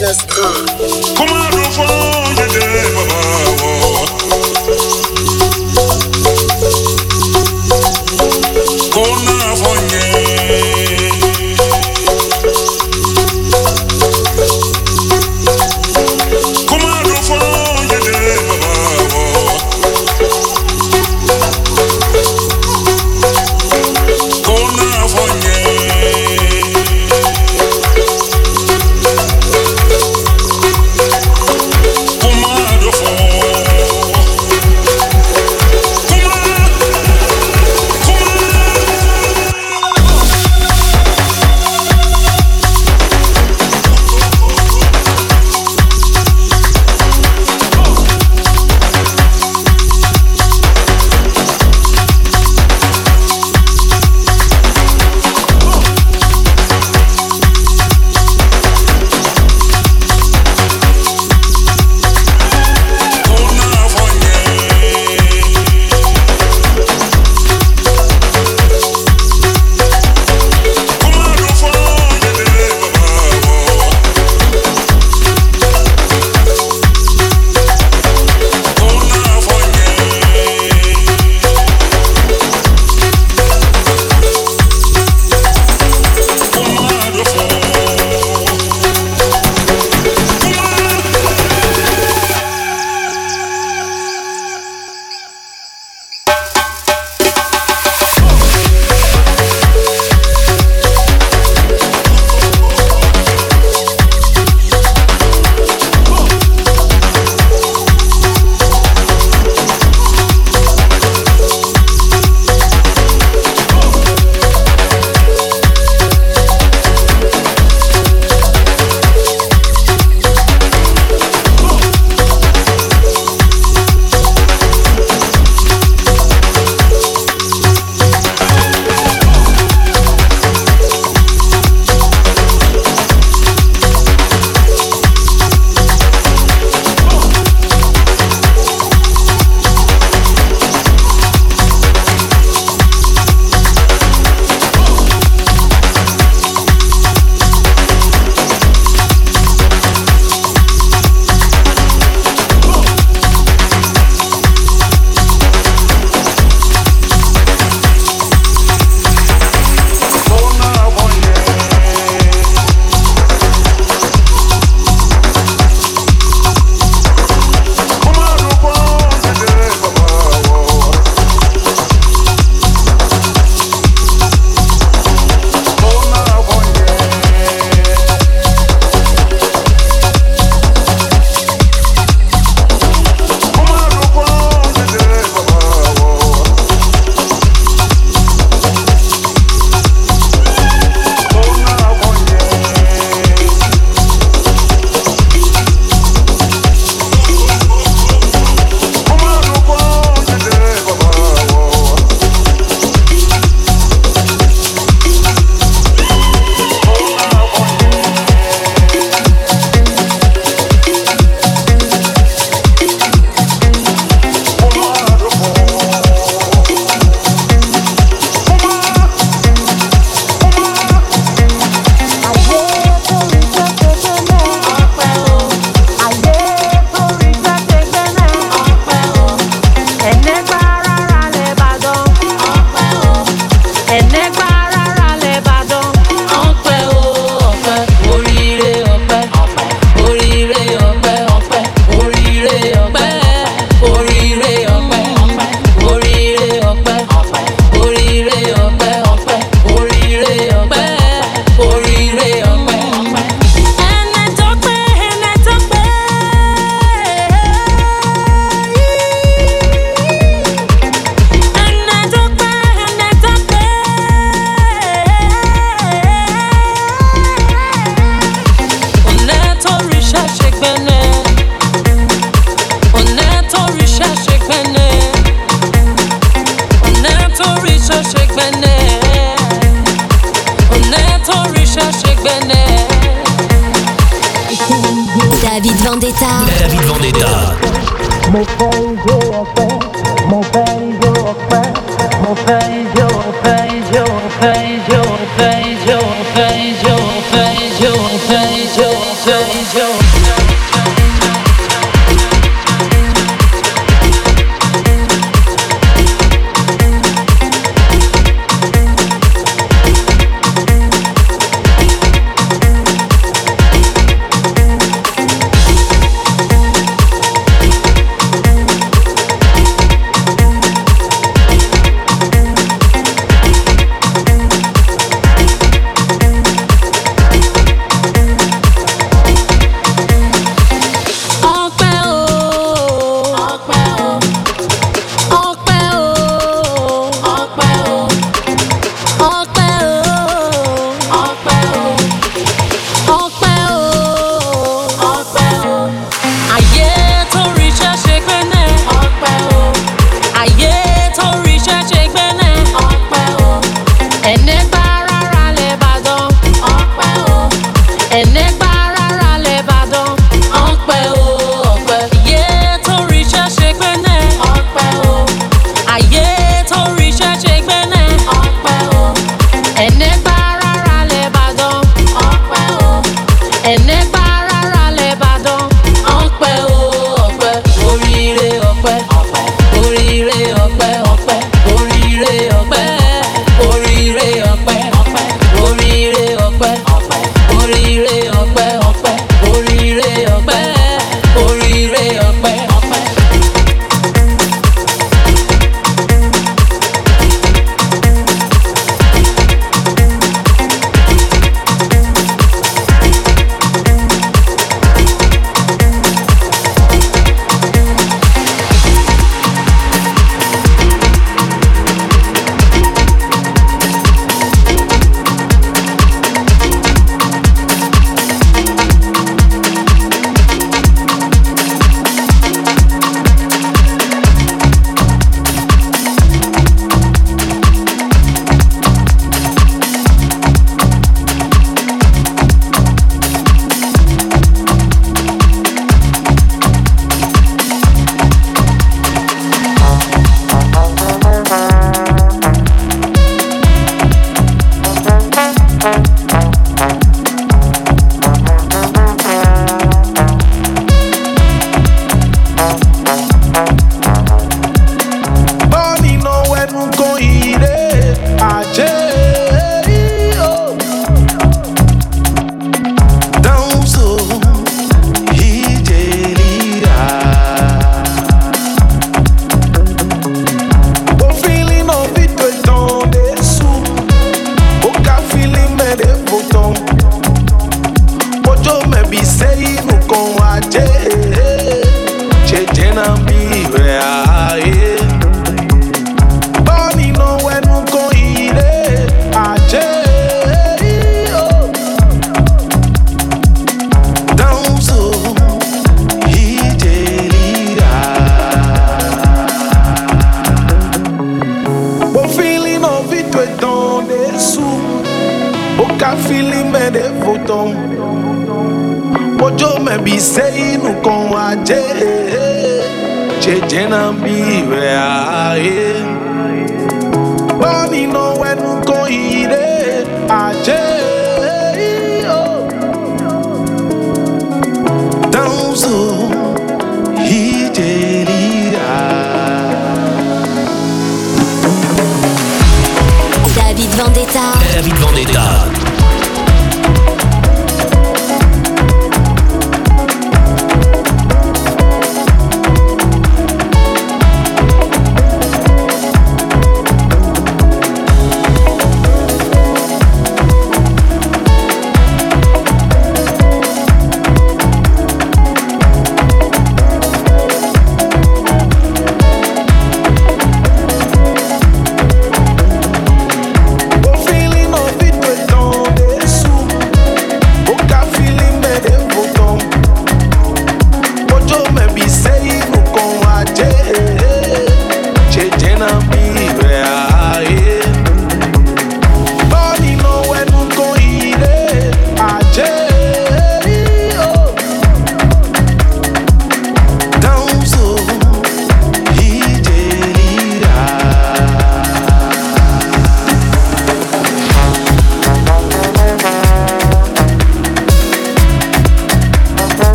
let us. Come on, Rufus.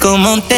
como te